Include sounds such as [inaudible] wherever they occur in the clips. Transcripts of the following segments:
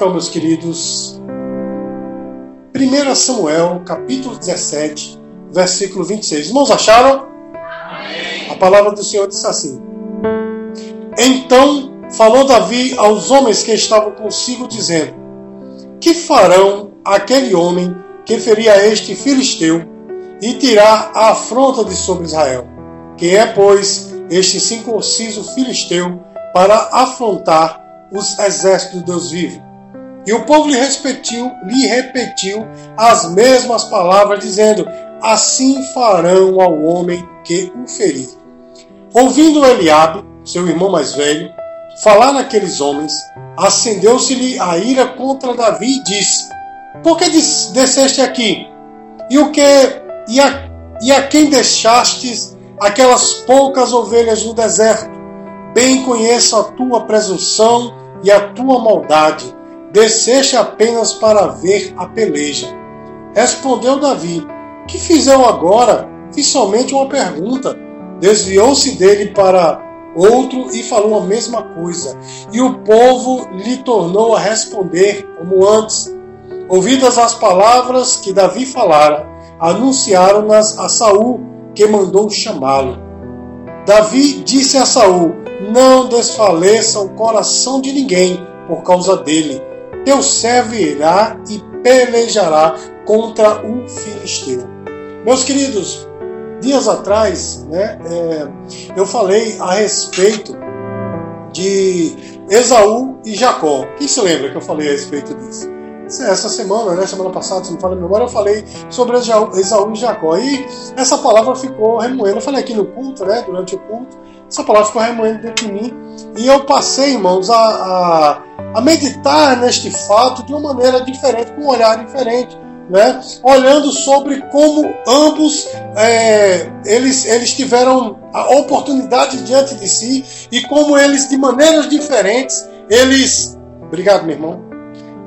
Então, meus queridos, 1 Samuel, capítulo 17, versículo 26. Irmãos, acharam? Amém. A palavra do Senhor diz assim: Então falou Davi aos homens que estavam consigo, dizendo: Que farão aquele homem que ferir a este filisteu e tirar a afronta de sobre Israel? Quem é, pois, este circunciso filisteu para afrontar os exércitos de Deus vivo? E o povo lhe repetiu, lhe repetiu as mesmas palavras, dizendo: Assim farão ao homem que o ferir. Ouvindo Eliabe, seu irmão mais velho, falar naqueles homens, acendeu-se-lhe a ira contra Davi e disse: Por que desceste aqui? E o que e a, e a quem deixastes aquelas poucas ovelhas no deserto? Bem conheço a tua presunção e a tua maldade desceste apenas para ver a peleja. Respondeu Davi: Que fiz eu agora? Fiz somente uma pergunta. Desviou-se dele para outro e falou a mesma coisa. E o povo lhe tornou a responder como antes. Ouvidas as palavras que Davi falara, anunciaram-nas a Saul, que mandou chamá-lo. Davi disse a Saul: Não desfaleça o coração de ninguém por causa dele teu servo irá e pelejará contra o filisteu. Meus queridos, dias atrás, né, é, eu falei a respeito de Esaú e Jacó. Quem se lembra que eu falei a respeito disso? Essa semana, né, semana passada, se não fala a memória, eu falei sobre Esaú e Jacó. E essa palavra ficou remoendo. Eu falei aqui no culto, né, durante o culto, essa palavra ficou remoendo dentro de mim. E eu passei, irmãos, a, a, a meditar neste fato de uma maneira diferente, com um olhar diferente. Né? olhando sobre como ambos é, eles, eles tiveram a oportunidade diante de si e como eles, de maneiras diferentes, eles. Obrigado, meu irmão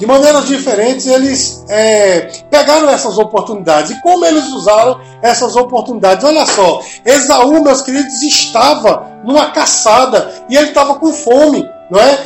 de maneiras diferentes, eles é, pegaram essas oportunidades. E como eles usaram essas oportunidades? Olha só, Esaú, meus queridos, estava numa caçada e ele estava com fome, não é?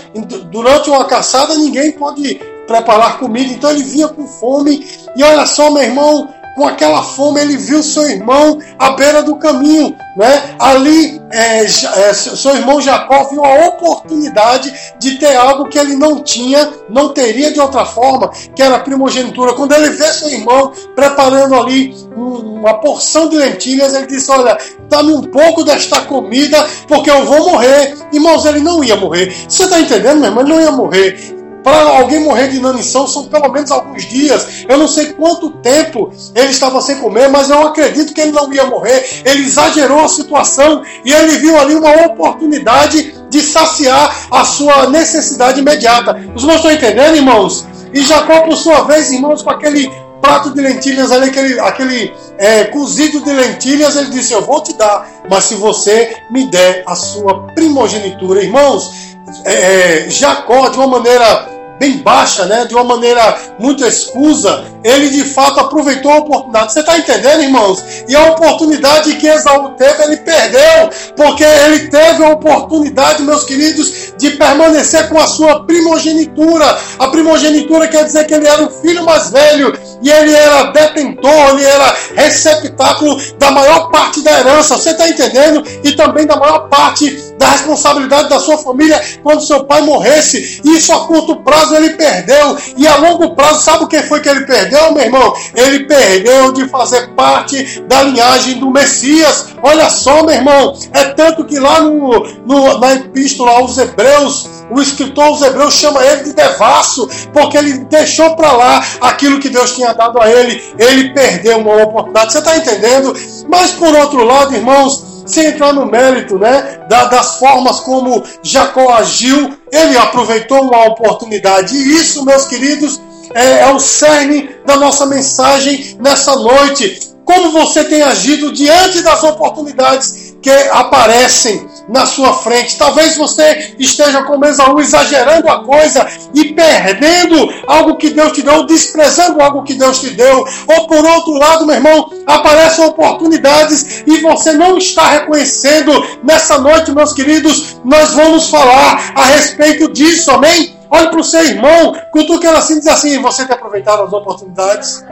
Durante uma caçada ninguém pode preparar comida, então ele vinha com fome. E olha só, meu irmão, com aquela fome, ele viu seu irmão à beira do caminho. Né? Ali, é, é, seu irmão Jacó viu a oportunidade de ter algo que ele não tinha, não teria de outra forma, que era a primogenitura. Quando ele vê seu irmão preparando ali uma porção de lentilhas, ele disse: Olha, dá-me um pouco desta comida, porque eu vou morrer. Irmãos, ele não ia morrer. Você está entendendo, meu irmão? Ele não ia morrer. Para alguém morrer de inanição são pelo menos alguns dias. Eu não sei quanto tempo ele estava sem comer, mas eu acredito que ele não ia morrer. Ele exagerou a situação e ele viu ali uma oportunidade de saciar a sua necessidade imediata. Os irmãos estão entendendo, irmãos? E Jacó, por sua vez, irmãos, com aquele prato de lentilhas ali, aquele, aquele é, cozido de lentilhas, ele disse: Eu vou te dar, mas se você me der a sua primogenitura. Irmãos, é, é Jacó, de uma maneira bem baixa, né, de uma maneira muito escusa, ele de fato aproveitou a oportunidade. Você está entendendo, irmãos? E a oportunidade que Esaú teve, ele perdeu, porque ele teve a oportunidade, meus queridos, de permanecer com a sua primogenitura. A primogenitura quer dizer que ele era o filho mais velho e ele era detentor, ele era receptáculo da maior parte da herança. Você está entendendo? E também da maior parte da responsabilidade da sua família quando seu pai morresse. Isso a curto prazo ele perdeu. E a longo prazo, sabe o que foi que ele perdeu, meu irmão? Ele perdeu de fazer parte da linhagem do Messias. Olha só, meu irmão. É tanto que lá no, no na epístola aos Hebreus, o escritor aos Hebreus chama ele de devasso, porque ele deixou para lá aquilo que Deus tinha dado a ele. Ele perdeu uma oportunidade. Você está entendendo? Mas por outro lado, irmãos, sem entrar no mérito né, das formas como Jacó agiu, ele aproveitou uma oportunidade. E isso, meus queridos, é, é o cerne da nossa mensagem nessa noite. Como você tem agido diante das oportunidades que aparecem na sua frente. Talvez você esteja como Esaú exagerando a coisa e perdendo algo que Deus te deu, desprezando algo que Deus te deu. Ou por outro lado, meu irmão, aparecem oportunidades e você não está reconhecendo. Nessa noite, meus queridos, nós vamos falar a respeito disso, amém? Olhe para o seu irmão, cutuque ela assim diz assim: você tem aproveitado as oportunidades?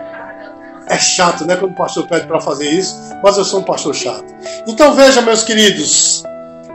É chato, né? Quando o pastor pede para fazer isso, mas eu sou um pastor chato. Então veja, meus queridos,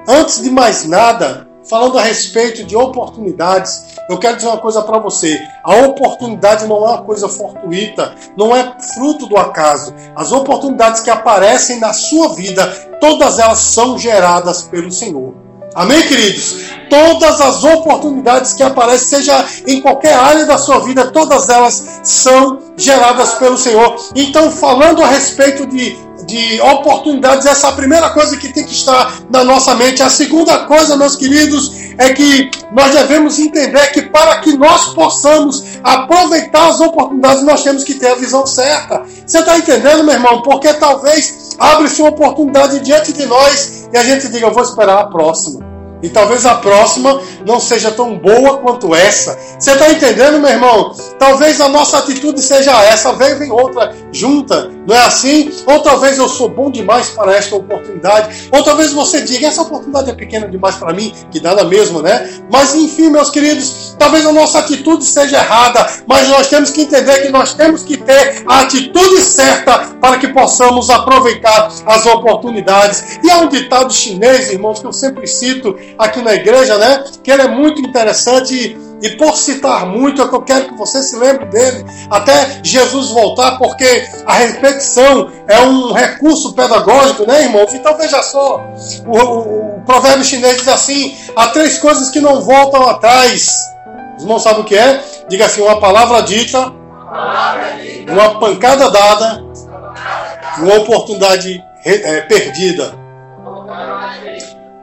antes de mais nada, falando a respeito de oportunidades, eu quero dizer uma coisa para você: a oportunidade não é uma coisa fortuita, não é fruto do acaso. As oportunidades que aparecem na sua vida, todas elas são geradas pelo Senhor. Amém, queridos? Todas as oportunidades que aparecem, seja em qualquer área da sua vida, todas elas são geradas pelo Senhor. Então, falando a respeito de, de oportunidades, essa é a primeira coisa que tem que estar na nossa mente. A segunda coisa, meus queridos, é que nós devemos entender que para que nós possamos aproveitar as oportunidades, nós temos que ter a visão certa. Você está entendendo, meu irmão? Porque talvez abre-se uma oportunidade diante de nós e a gente diga, eu vou esperar a próxima. E talvez a próxima não seja tão boa quanto essa. Você está entendendo, meu irmão? Talvez a nossa atitude seja essa, vem, vem outra junta, não é assim? Ou talvez eu sou bom demais para esta oportunidade, ou talvez você diga, essa oportunidade é pequena demais para mim, que dá na mesma, né? Mas enfim, meus queridos, talvez a nossa atitude seja errada, mas nós temos que entender que nós temos que ter a atitude certa para que possamos aproveitar as oportunidades. E há um ditado chinês, irmãos, que eu sempre cito, aqui na igreja, né? Que ele é muito interessante e, por citar muito, é que eu quero que você se lembre dele até Jesus voltar, porque a repetição é um recurso pedagógico, né, irmãos? Então veja só, o, o, o provérbio chinês diz assim: há três coisas que não voltam atrás. Os irmãos sabem o que é? Diga assim: uma palavra dita, uma pancada dada, uma oportunidade é, perdida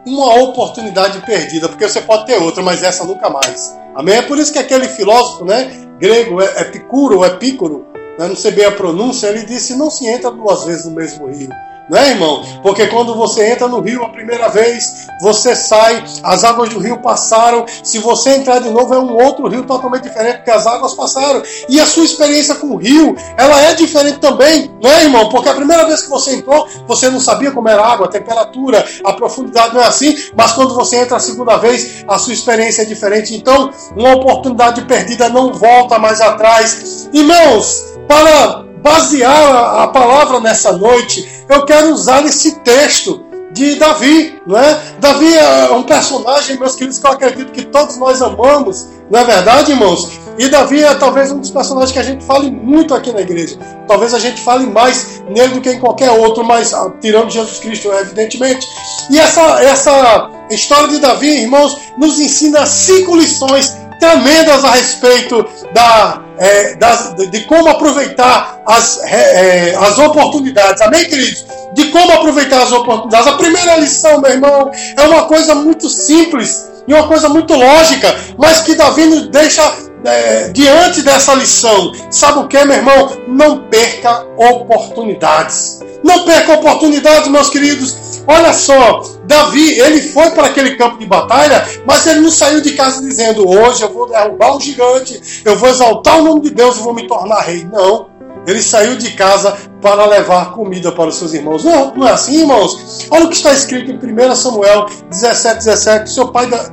uma oportunidade perdida, porque você pode ter outra, mas essa nunca mais. Amém? É por isso que aquele filósofo né, grego, Epicuro, Epícoro, né, não sei bem a pronúncia, ele disse: não se entra duas vezes no mesmo rio. Né, irmão? Porque quando você entra no rio a primeira vez, você sai, as águas do rio passaram. Se você entrar de novo, é um outro rio totalmente diferente, porque as águas passaram. E a sua experiência com o rio, ela é diferente também, né, irmão? Porque a primeira vez que você entrou, você não sabia como era a água, a temperatura, a profundidade não é assim. Mas quando você entra a segunda vez, a sua experiência é diferente. Então, uma oportunidade perdida não volta mais atrás. Irmãos, para basear a palavra nessa noite, eu quero usar esse texto de Davi, não é? Davi é um personagem, meus queridos, que eu acredito que todos nós amamos, não é verdade, irmãos? E Davi é talvez um dos personagens que a gente fale muito aqui na igreja. Talvez a gente fale mais nele do que em qualquer outro, mas ah, tirando Jesus Cristo, evidentemente. E essa, essa história de Davi, irmãos, nos ensina cinco lições tremendas a respeito da, é, das, de como aproveitar as, é, as oportunidades. Amém, queridos? De como aproveitar as oportunidades. A primeira lição, meu irmão, é uma coisa muito simples e uma coisa muito lógica, mas que Davi nos deixa é, diante dessa lição. Sabe o que, meu irmão? Não perca oportunidades. Não perca oportunidades, meus queridos. Olha só, Davi, ele foi para aquele campo de batalha, mas ele não saiu de casa dizendo: Hoje eu vou derrubar o gigante, eu vou exaltar o nome de Deus e vou me tornar rei. Não. Ele saiu de casa para levar comida para os seus irmãos. Não, não é assim, irmãos? Olha o que está escrito em 1 Samuel 17, 17. Seu pai da...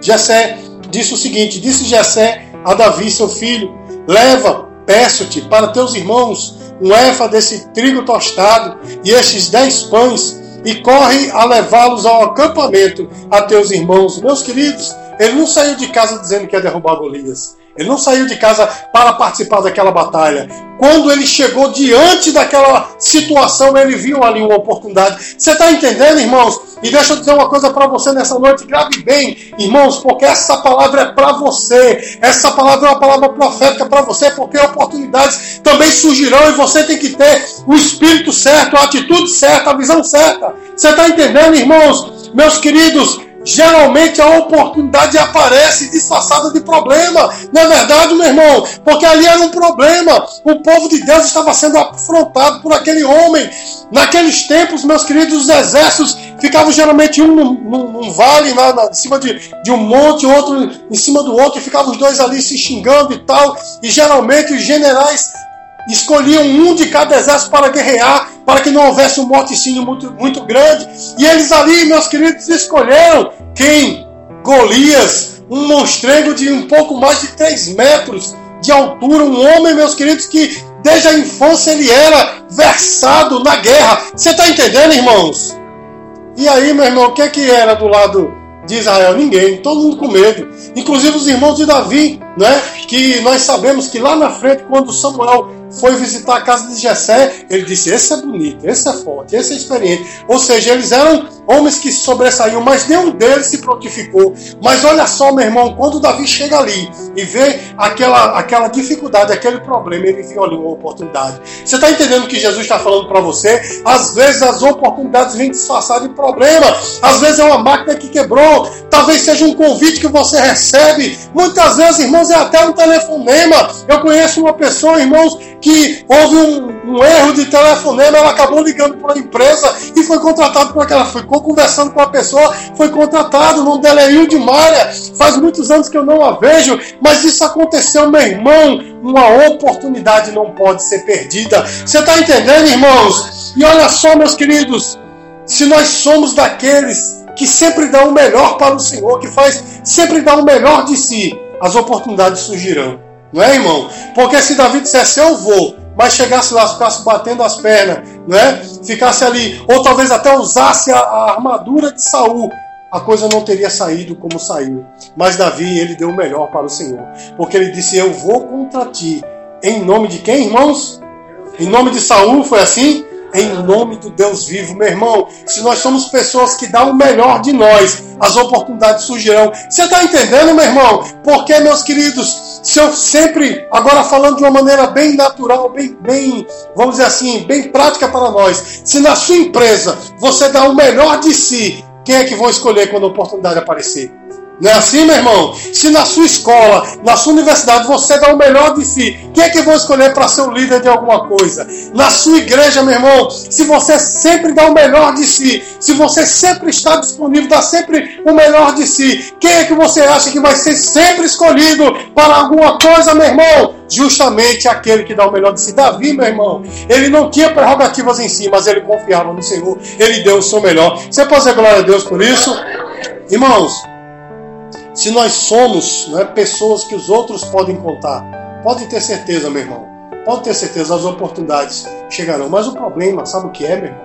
Jessé disse o seguinte: Disse Jessé a Davi, seu filho: Leva, peço-te, para teus irmãos um éfa desse trigo tostado e estes dez pães e corre a levá-los ao acampamento a teus irmãos. Meus queridos, ele não saiu de casa dizendo que ia derrubar Golias. Ele não saiu de casa para participar daquela batalha. Quando ele chegou diante daquela situação, ele viu ali uma oportunidade. Você está entendendo, irmãos? E deixa eu dizer uma coisa para você nessa noite. Grave bem, irmãos, porque essa palavra é para você. Essa palavra é uma palavra profética para você, porque oportunidades também surgirão e você tem que ter o espírito certo, a atitude certa, a visão certa. Você está entendendo, irmãos? Meus queridos, Geralmente a oportunidade aparece disfarçada de problema. Não é verdade, meu irmão? Porque ali era um problema. O povo de Deus estava sendo afrontado por aquele homem. Naqueles tempos, meus queridos, os exércitos ficavam geralmente um num, num vale, na, na, em cima de, de um monte, outro em cima do outro, e ficavam os dois ali se xingando e tal. E geralmente os generais escolhiam um de cada exército para guerrear, para que não houvesse um morticínio muito, muito grande. E eles ali, meus queridos, escolheram quem? Golias, um monstrengo de um pouco mais de 3 metros de altura, um homem, meus queridos, que desde a infância ele era versado na guerra. Você está entendendo, irmãos? E aí, meu irmão, o que, é que era do lado de Israel? Ninguém, todo mundo com medo. Inclusive os irmãos de Davi, né? que nós sabemos que lá na frente, quando Samuel foi visitar a casa de Jessé, ele disse: Esse é bonito, esse é forte, esse é experiente. Ou seja, eles eram homens que sobressaíam, mas nenhum deles se prontificou. Mas olha só, meu irmão, quando Davi chega ali e vê aquela, aquela dificuldade, aquele problema, ele viu ali uma oportunidade. Você está entendendo o que Jesus está falando para você? Às vezes as oportunidades vêm disfarçadas de problema, às vezes é uma máquina que quebrou, talvez seja um convite que você recebe. Muitas vezes, irmãos, é até um telefonema. Eu conheço uma pessoa, irmãos, que houve um, um erro de telefonema, ela acabou ligando para uma empresa e foi contratado por aquela. Ficou conversando com a pessoa, foi contratado num deleio de malha. Faz muitos anos que eu não a vejo, mas isso aconteceu, meu irmão. Uma oportunidade não pode ser perdida. Você está entendendo, irmãos? E olha só, meus queridos, se nós somos daqueles que sempre dão o melhor para o Senhor, que faz sempre dá o melhor de si, as oportunidades surgirão. Não é, irmão? Porque se Davi dissesse eu vou, mas chegasse lá, ficasse batendo as pernas, não é? Ficasse ali, ou talvez até usasse a, a armadura de Saul, a coisa não teria saído como saiu. Mas Davi, ele deu o melhor para o Senhor, porque ele disse: Eu vou contra ti. Em nome de quem, irmãos? Em nome de Saul, foi assim? Em nome do Deus vivo, meu irmão. Se nós somos pessoas que dão o melhor de nós, as oportunidades surgirão. Você está entendendo, meu irmão? Porque, meus queridos, se eu sempre, agora falando de uma maneira bem natural, bem, bem, vamos dizer assim, bem prática para nós, se na sua empresa você dá o melhor de si, quem é que vão escolher quando a oportunidade aparecer? Não é assim, meu irmão? Se na sua escola, na sua universidade, você dá o melhor de si, quem é que vão escolher para ser o líder de alguma coisa? Na sua igreja, meu irmão, se você sempre dá o melhor de si, se você sempre está disponível, dá sempre o melhor de si, quem é que você acha que vai ser sempre escolhido para alguma coisa, meu irmão? Justamente aquele que dá o melhor de si. Davi, meu irmão, ele não tinha prerrogativas em si, mas ele confiava no Senhor, ele deu o seu melhor. Você pode dizer glória a Deus por isso? Irmãos, se nós somos é, pessoas que os outros podem contar, pode ter certeza, meu irmão. Pode ter certeza, as oportunidades chegarão. Mas o problema, sabe o que é, meu irmão?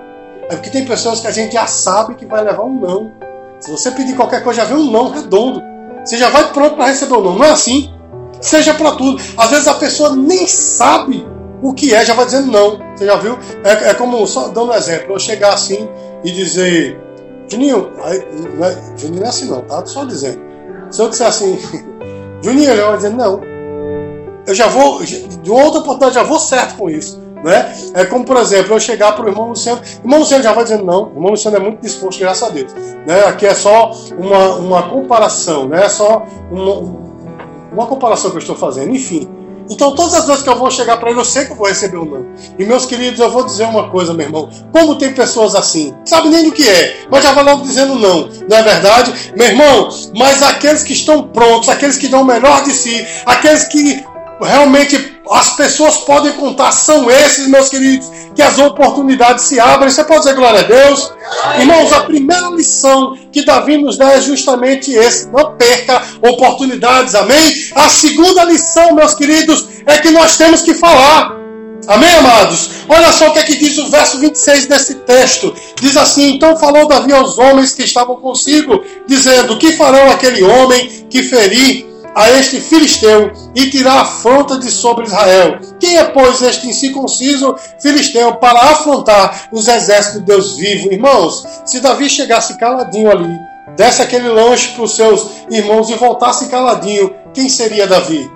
É porque tem pessoas que a gente já sabe que vai levar um não. Se você pedir qualquer coisa, já vem um não redondo. Você já vai pronto para receber o um não. Não é assim. Seja para tudo. Às vezes a pessoa nem sabe o que é, já vai dizendo não. Você já viu? É, é como, só dando um exemplo, eu chegar assim e dizer, Juninho, aí, não é, Juninho não é assim não, tá? Só dizendo. Se eu disser assim, [laughs] Juninho, ele vai dizer, não. Eu já vou, de outra oportunidade, já vou certo com isso. Né? É como, por exemplo, eu chegar para o irmão Luciano, o irmão Luciano já vai dizendo não, o irmão Luciano é muito disposto, graças a Deus. Né? Aqui é só uma, uma comparação, né? é só uma, uma comparação que eu estou fazendo, enfim. Então, todas as vezes que eu vou chegar para ele, eu sei que eu vou receber um não. E, meus queridos, eu vou dizer uma coisa, meu irmão. Como tem pessoas assim, sabe nem do que é, mas já vai logo dizendo não. Não é verdade? Meu irmão, mas aqueles que estão prontos, aqueles que dão o melhor de si, aqueles que realmente as pessoas podem contar, são esses, meus queridos, que as oportunidades se abrem. Você pode dizer glória a Deus? Irmãos, a primeira lição que Davi nos dá é justamente esse: não perca oportunidades, amém? A segunda lição, meus queridos, é que nós temos que falar. Amém, amados? Olha só o que é que diz o verso 26 desse texto. Diz assim: Então falou Davi aos homens que estavam consigo, dizendo: Que farão aquele homem que ferir a este filisteu e tirar afronta de sobre Israel. Quem é, pois, este incircunciso filisteu para afrontar os exércitos de Deus vivo? Irmãos, se Davi chegasse caladinho ali, desse aquele lanche para os seus irmãos e voltasse caladinho, quem seria Davi?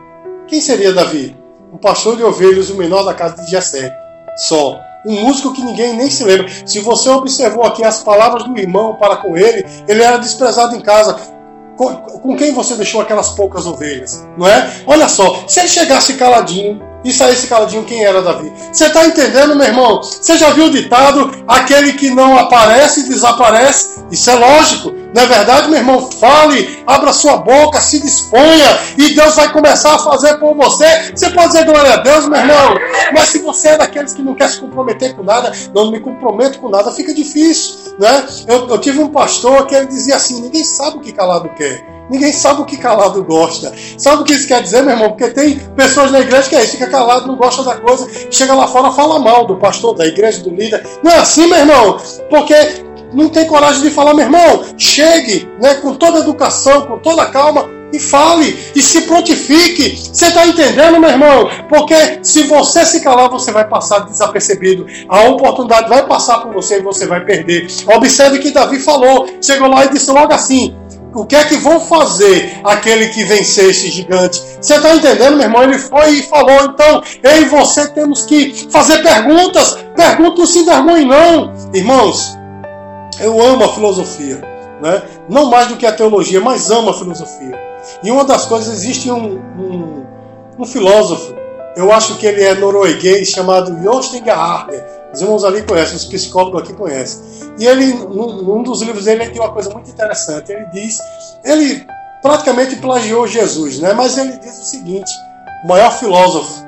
Quem seria Davi? Um pastor de ovelhas, o menor da casa de Jessé. Só um músico que ninguém nem se lembra. Se você observou aqui as palavras do irmão para com ele, ele era desprezado em casa com, quem você deixou aquelas poucas ovelhas, não é? Olha só, se ele chegasse caladinho e saísse caladinho, quem era Davi? Você está entendendo, meu irmão? Você já viu o ditado: aquele que não aparece desaparece? Isso é lógico. Não é verdade, meu irmão? Fale, abra sua boca, se disponha e Deus vai começar a fazer por você. Você pode dizer glória a Deus, meu irmão, mas se você é daqueles que não quer se comprometer com nada, não me comprometo com nada, fica difícil, né? Eu, eu tive um pastor que ele dizia assim: ninguém sabe o que calado quer. Ninguém sabe o que calado gosta. Sabe o que isso quer dizer, meu irmão? Porque tem pessoas na igreja que é isso, fica calado, não gosta da coisa, chega lá fora fala mal do pastor, da igreja, do líder. Não é assim, meu irmão? Porque não tem coragem de falar, meu irmão, chegue né, com toda educação, com toda calma e fale e se prontifique. Você está entendendo, meu irmão? Porque se você se calar, você vai passar desapercebido. A oportunidade vai passar por você e você vai perder. Observe que Davi falou, chegou lá e disse logo assim: o que é que vão fazer aquele que vencer esse gigante? Você está entendendo, meu irmão? Ele foi e falou. Então, eu e você temos que fazer perguntas. Perguntas sem vergonha, não. Irmãos, eu amo a filosofia. Né? Não mais do que a teologia, mas amo a filosofia. E uma das coisas, existe um, um, um filósofo, eu acho que ele é norueguês, chamado Jostein Gaarder. Os irmãos ali conhecem, os psicólogos aqui conhecem. E ele, num, dos livros dele, ele tem uma coisa muito interessante. Ele diz, ele praticamente plagiou Jesus, né? Mas ele diz o seguinte: o maior filósofo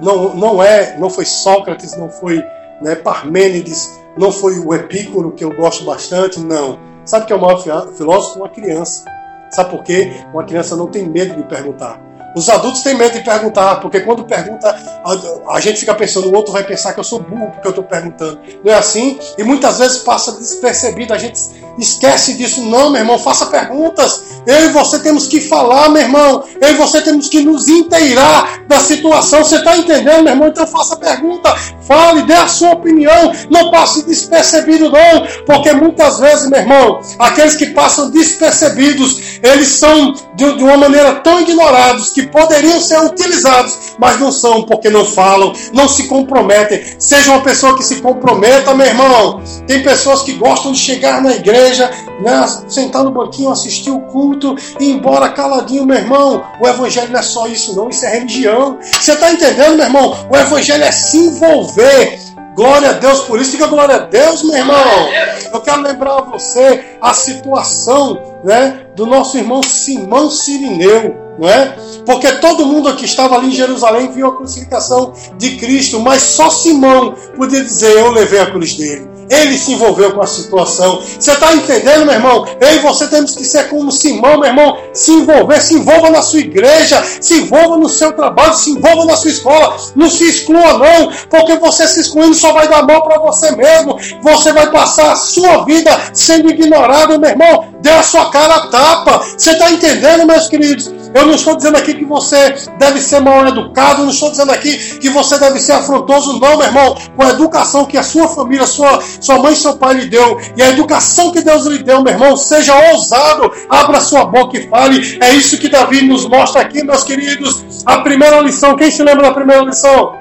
não, não é, não foi Sócrates, não foi né, Parmênides, não foi o Epícoro, que eu gosto bastante, não. Sabe que é o maior filósofo? Uma criança. Sabe por quê? Uma criança não tem medo de perguntar. Os adultos têm medo de perguntar, porque quando pergunta, a, a, gente fica pensando, o outro vai pensar que eu sou burro porque eu estou perguntando. Não é assim? E muitas vezes passa despercebido, a gente esquece disso. Não, meu irmão, faça perguntas. Eu e você temos que falar, meu irmão. Eu e você temos que nos inteirar da situação. Você está entendendo, meu irmão? Então faça pergunta, fale, dê a sua opinião. Não passe despercebido, não, porque muitas vezes, meu irmão, aqueles que passam despercebidos, eles são de, de uma maneira tão ignorados poderiam ser utilizados, mas não são porque não falam, não se comprometem. Seja uma pessoa que se comprometa, meu irmão. Tem pessoas que gostam de chegar na igreja, né, sentar no banquinho, assistir o culto e ir embora caladinho, meu irmão. O evangelho não é só isso, não. Isso é religião. Você está entendendo, meu irmão? O evangelho é se envolver. Glória a Deus por isso. Diga glória a Deus, meu irmão. Eu quero lembrar a você a situação né, do nosso irmão Simão Sirineu não é? Porque todo mundo que estava ali em Jerusalém viu a crucificação de Cristo, mas só Simão podia dizer: Eu levei a cruz dele. Ele se envolveu com a situação. Você está entendendo, meu irmão? Eu e você temos que ser como Simão, meu irmão. Se envolver, se envolva na sua igreja, se envolva no seu trabalho, se envolva na sua escola. Não se exclua, não, porque você se excluindo só vai dar mal para você mesmo. Você vai passar a sua vida sendo ignorado, meu irmão. Dê a sua cara a tapa. Você está entendendo, meus queridos? Eu não estou dizendo aqui que você deve ser mal educado, não estou dizendo aqui que você deve ser afrontoso, não, meu irmão. Com a educação que a sua família, sua, sua mãe e seu pai lhe deu, e a educação que Deus lhe deu, meu irmão, seja ousado, abra sua boca e fale. É isso que Davi nos mostra aqui, meus queridos. A primeira lição, quem se lembra da primeira lição?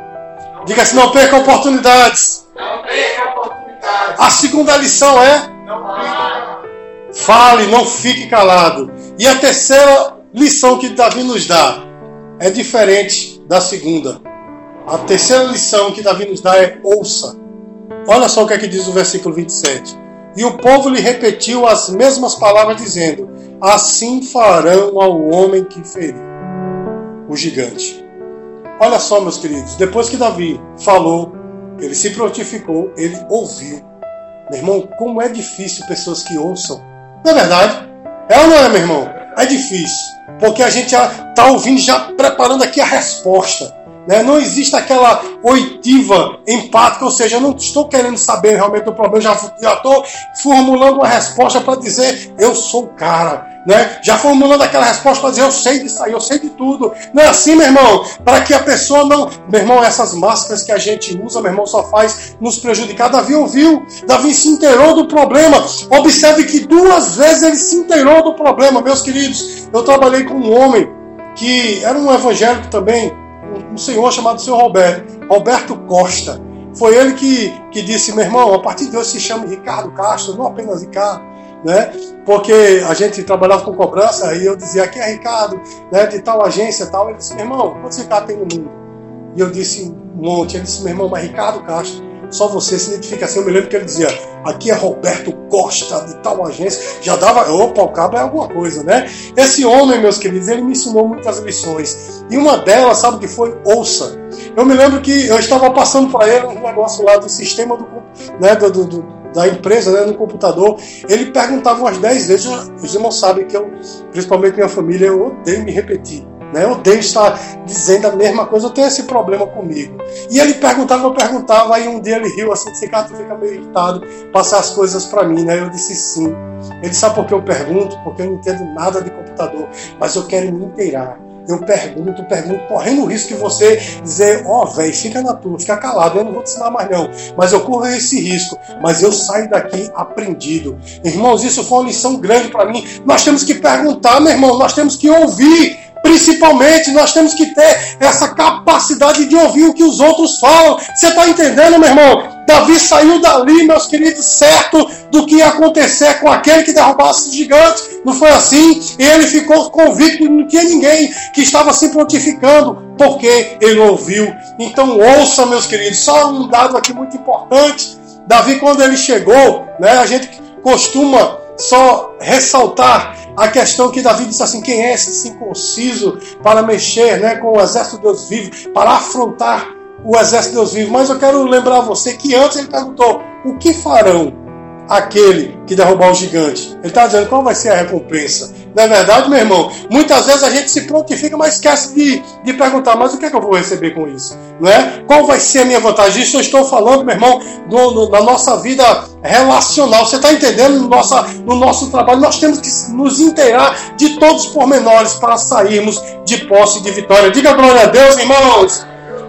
Diga assim: não perca oportunidades. Não perca oportunidades. A segunda lição é: não perca. Fale, não fique calado. E a terceira lição que Davi nos dá é diferente da segunda. A terceira lição que Davi nos dá é ouça. Olha só o que é que diz o versículo 27. E o povo lhe repetiu as mesmas palavras, dizendo: Assim farão ao homem que feriu o gigante. Olha só, meus queridos, depois que Davi falou, ele se prontificou, ele ouviu. Meu irmão, como é difícil pessoas que ouçam. Não é verdade? É ou não é, meu irmão? É difícil. Porque a gente já está ouvindo, já preparando aqui a resposta. Né? Não existe aquela oitiva empática, ou seja, eu não estou querendo saber realmente o problema, já estou formulando uma resposta para dizer eu sou o cara. Né? Já formulando aquela resposta para dizer eu sei disso aí, eu sei de tudo. Não é assim, meu irmão? Para que a pessoa não. Meu irmão, essas máscaras que a gente usa, meu irmão, só faz nos prejudicar. Davi ouviu, Davi se inteirou do problema. Observe que duas vezes ele se inteirou do problema, meus queridos. Eu trabalhei com um homem que era um evangélico também, um senhor chamado senhor Roberto, Roberto Costa. Foi ele que, que disse, meu irmão, a partir de hoje se chama Ricardo Castro, não apenas Ricardo, né? Porque a gente trabalhava com cobrança e eu dizia, aqui é Ricardo, né, de tal agência tal. Ele disse, meu irmão, quantos Ricardo tem no mundo? E eu disse, um monte. Ele disse, meu irmão, mas Ricardo Castro só você se identifica assim. Eu me lembro que ele dizia: aqui é Roberto Costa, de tal agência. Já dava, opa, o cabo é alguma coisa, né? Esse homem, meus queridos, ele me ensinou muitas lições. E uma delas, sabe o que foi? Ouça. Eu me lembro que eu estava passando para ele um negócio lá do sistema do, né, do, do da empresa, né, no computador, ele perguntava umas 10 vezes. Os irmãos sabem que eu, principalmente minha família, eu odeio me repetir. Né? Eu odeio estar dizendo a mesma coisa, eu tenho esse problema comigo. E ele perguntava, eu perguntava, aí um dia ele riu assim, disse, cara, tu fica meio irritado, passar as coisas para mim, né? Eu disse sim. Ele sabe por que eu pergunto? Porque eu não entendo nada de computador, mas eu quero me inteirar eu pergunto, pergunto, correndo o risco de você dizer, ó, oh, velho, fica na tua, fica calado, eu não vou te ensinar mais não. Mas eu corro esse risco, mas eu saio daqui aprendido. Irmãos, isso foi uma lição grande para mim. Nós temos que perguntar, meu irmão, nós temos que ouvir. Principalmente, nós temos que ter essa capacidade de ouvir o que os outros falam. Você está entendendo, meu irmão? Davi saiu dali, meus queridos, certo do que ia acontecer com aquele que derrubasse os gigantes. Não foi assim? E ele ficou convicto que não tinha ninguém que estava se prontificando, porque ele ouviu. Então, ouça, meus queridos, só um dado aqui muito importante. Davi, quando ele chegou, né, a gente costuma só ressaltar a questão que Davi disse assim: quem é esse circunciso para mexer né, com o exército de Deus vivo, para afrontar o exército de Deus vivo? Mas eu quero lembrar você que antes ele perguntou: o que farão aquele que derrubar o gigante. Ele está dizendo qual vai ser a recompensa. Não é verdade, meu irmão? Muitas vezes a gente se prontifica, mas esquece de, de perguntar, mas o que é que eu vou receber com isso? Não é? Qual vai ser a minha vantagem? Isso eu estou falando, meu irmão, do, da nossa vida relacional. Você está entendendo? No, nossa, no nosso trabalho, nós temos que nos inteirar de todos os pormenores para sairmos de posse de vitória. Diga glória a Deus, irmãos!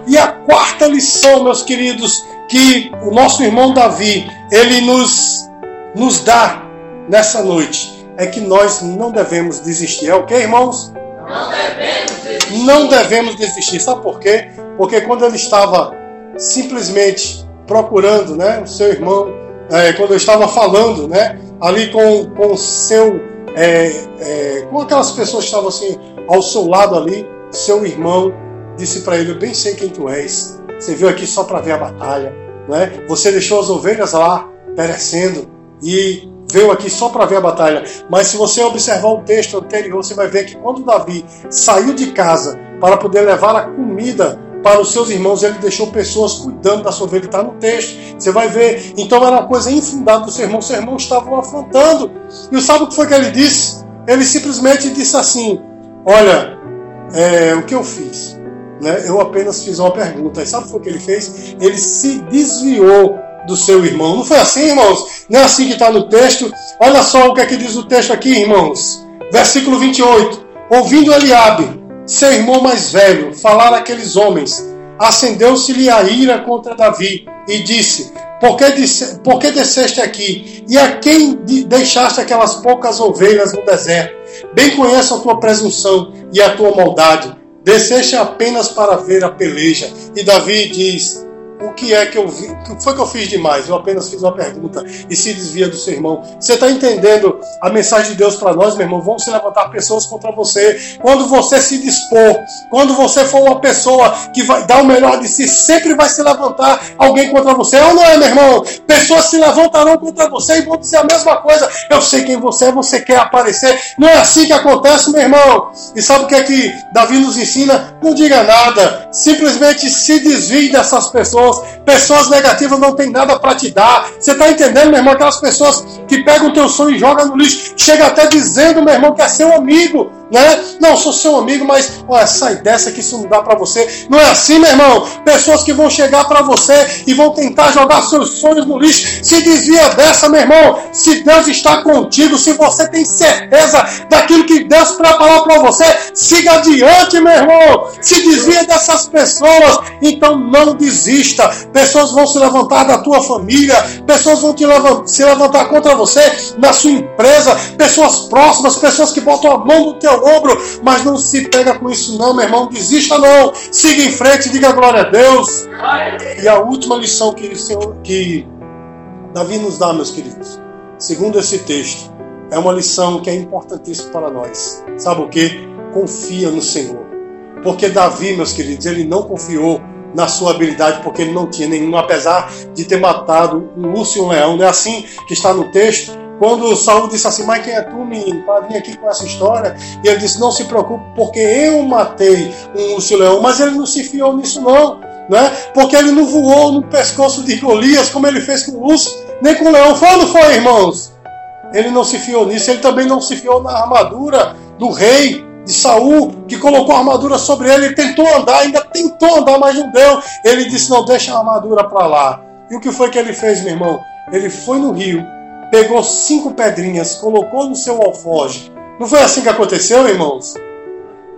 E a quarta lição, meus queridos, que o nosso irmão Davi, ele nos nos dá nessa noite é que nós não devemos desistir. É o que, irmãos? Não devemos desistir. Não devemos desistir. Sabe por quê? Porque quando ele estava simplesmente procurando né, o seu irmão, é, quando eu estava falando né, ali com, com o seu. É, é, com aquelas pessoas que estavam assim ao seu lado ali, seu irmão disse para ele: Eu bem sei quem tu és. Você veio aqui só para ver a batalha. Né? Você deixou as ovelhas lá perecendo e veio aqui só para ver a batalha. Mas se você observar o texto anterior, você vai ver que quando Davi saiu de casa para poder levar a comida para os seus irmãos, ele deixou pessoas cuidando da sua ovelha. Está no texto. Você vai ver. Então era uma coisa infundada do seu irmão. Seu irmão estavam afrontando. E sabe o que foi que ele disse? Ele simplesmente disse assim: Olha, é, o que eu fiz? Né? Eu apenas fiz uma pergunta. E sabe o que ele fez? Ele se desviou do seu irmão. Não foi assim, irmãos? Não é assim que está no texto. Olha só o que é que diz o texto aqui, irmãos. Versículo 28. Ouvindo Eliabe, seu irmão mais velho, falar aqueles homens, acendeu-se-lhe a ira contra Davi e disse: por que, disse, por que desceste aqui? E a quem deixaste aquelas poucas ovelhas no deserto? Bem conheço a tua presunção e a tua maldade. Desceste apenas para ver a peleja. E Davi diz: o que é que eu vi, o que foi que eu fiz demais? Eu apenas fiz uma pergunta e se desvia do seu irmão. Você está entendendo a mensagem de Deus para nós, meu irmão? Vão se levantar pessoas contra você. Quando você se dispor, quando você for uma pessoa que vai dar o melhor de si, sempre vai se levantar alguém contra você. Ou não é, meu irmão? Pessoas se levantarão contra você e vão dizer a mesma coisa. Eu sei quem você é, você quer aparecer. Não é assim que acontece, meu irmão. E sabe o que é que Davi nos ensina? Não diga nada. Simplesmente se desvie dessas pessoas pessoas. Pessoas negativas não tem nada para te dar. Você está entendendo, meu irmão? Aquelas pessoas que pegam o teu sonho e jogam no lixo. Chega até dizendo, meu irmão, que é seu amigo né? Não, sou seu amigo, mas olha, sai dessa que isso não dá para você. Não é assim, meu irmão. Pessoas que vão chegar para você e vão tentar jogar seus sonhos no lixo. Se desvia dessa, meu irmão. Se Deus está contigo, se você tem certeza daquilo que Deus preparou para você, siga adiante, meu irmão. Se desvia dessas pessoas, então não desista. Pessoas vão se levantar da tua família, pessoas vão levantar, se levantar contra você na sua empresa, pessoas próximas, pessoas que botam a mão no teu ombro, mas não se pega com isso não, meu irmão, desista não, siga em frente, diga glória a Deus. E a última lição que, Senhor, que Davi nos dá, meus queridos, segundo esse texto, é uma lição que é importantíssima para nós. Sabe o que? Confia no Senhor. Porque Davi, meus queridos, ele não confiou na sua habilidade, porque ele não tinha nenhum, apesar de ter matado um urso e um leão. Não é assim que está no texto? Quando Saul disse assim, mas quem é tu, menino, para vir aqui com essa história? E ele disse, não se preocupe, porque eu matei um urso-leão. Mas ele não se fiou nisso não, né? porque ele não voou no pescoço de Golias como ele fez com o urso. nem com o leão. Foi não foi, irmãos? Ele não se fiou nisso, ele também não se fiou na armadura do rei de Saul, que colocou a armadura sobre ele, ele tentou andar, ainda tentou andar, mas não deu. Ele disse: Não, deixa a armadura para lá. E o que foi que ele fez, meu irmão? Ele foi no rio, pegou cinco pedrinhas, colocou no seu alfoge. Não foi assim que aconteceu, irmãos?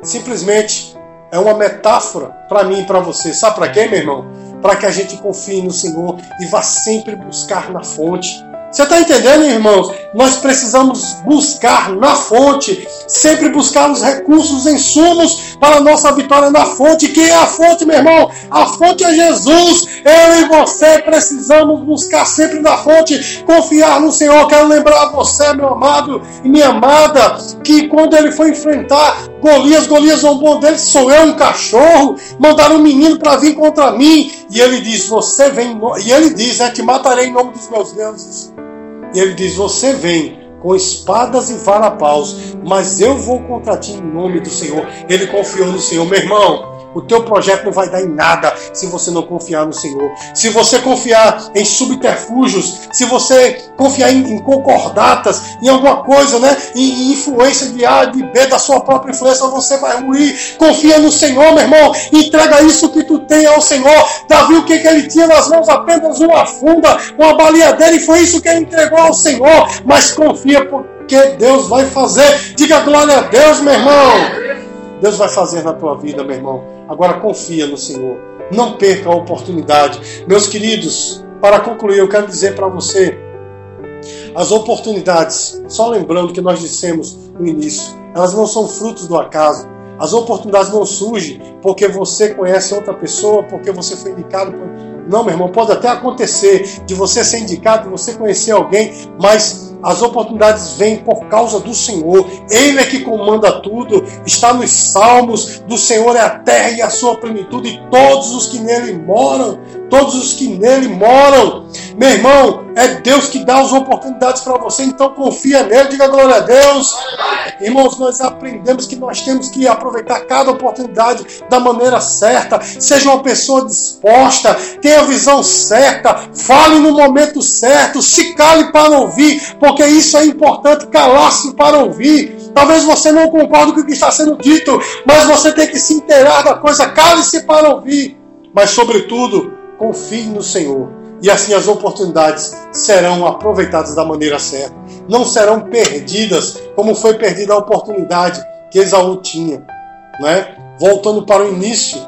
Simplesmente é uma metáfora para mim e para você. Sabe para quê, meu irmão? Para que a gente confie no Senhor e vá sempre buscar na fonte você está entendendo, irmãos? Nós precisamos buscar na fonte, sempre buscar os recursos, os insumos para a nossa vitória na fonte. Quem é a fonte, meu irmão? A fonte é Jesus. Eu e você precisamos buscar sempre na fonte, confiar no Senhor. Quero lembrar a você, meu amado e minha amada, que quando ele foi enfrentar Golias, Golias zombou dele, sou eu um cachorro, mandaram um menino para vir contra mim. E ele diz, você vem, e ele diz, é, te matarei em nome dos meus deuses. E ele diz: Você vem com espadas e varapaus, mas eu vou contra ti em nome do Senhor. Ele confiou no Senhor, meu irmão. O teu projeto não vai dar em nada se você não confiar no Senhor. Se você confiar em subterfúgios, se você confiar em, em concordatas, em alguma coisa, né? Em, em, influência de A, de B, da sua própria influência, você vai ruir. Confia no Senhor, meu irmão. Entrega isso que tu tem ao Senhor. Davi, o que, que ele tinha nas mãos? Apenas uma funda, uma baleadeira, e foi isso que ele entregou ao Senhor. Mas confia, porque Deus vai fazer. Diga glória a Deus, meu irmão. Deus vai fazer na tua vida, meu irmão. Agora confia no Senhor. Não perca a oportunidade. Meus queridos, para concluir, eu quero dizer para você: as oportunidades, só lembrando que nós dissemos no início, elas não são frutos do acaso. As oportunidades não surgem porque você conhece outra pessoa, porque você foi indicado por. Não, meu irmão, pode até acontecer de você ser indicado, de você conhecer alguém, mas as oportunidades vêm por causa do Senhor. Ele é que comanda tudo. Está nos salmos. Do Senhor é a terra e a sua plenitude, e todos os que nele moram. Todos os que nele moram. Meu irmão, é Deus que dá as oportunidades para você, então confia nele. Diga glória a Deus. Irmãos, nós aprendemos que nós temos que aproveitar cada oportunidade da maneira certa. Seja uma pessoa disposta, tenha a visão certa, fale no momento certo, se cale para ouvir porque isso é importante, calar-se para ouvir. Talvez você não concorde com o que está sendo dito, mas você tem que se inteirar da coisa, cale-se para ouvir. Mas, sobretudo, confie no Senhor. E assim as oportunidades serão aproveitadas da maneira certa. Não serão perdidas, como foi perdida a oportunidade que Esaú tinha. Né? Voltando para o início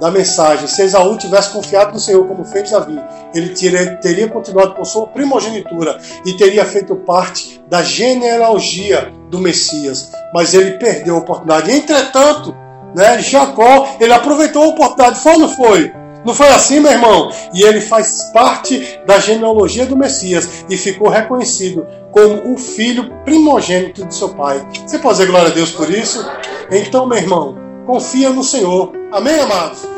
da mensagem, se Esaú tivesse confiado no Senhor como fez Davi, ele teria, continuado com sua primogenitura e teria feito parte da genealogia do Messias. Mas ele perdeu a oportunidade. Entretanto, né, Jacó, ele aproveitou a oportunidade. Foi ou não foi? Não foi assim, meu irmão? E ele faz parte da genealogia do Messias e ficou reconhecido como o filho primogênito de seu pai. Você pode dizer glória a Deus por isso? Então, meu irmão, confia no Senhor. Amém, amados?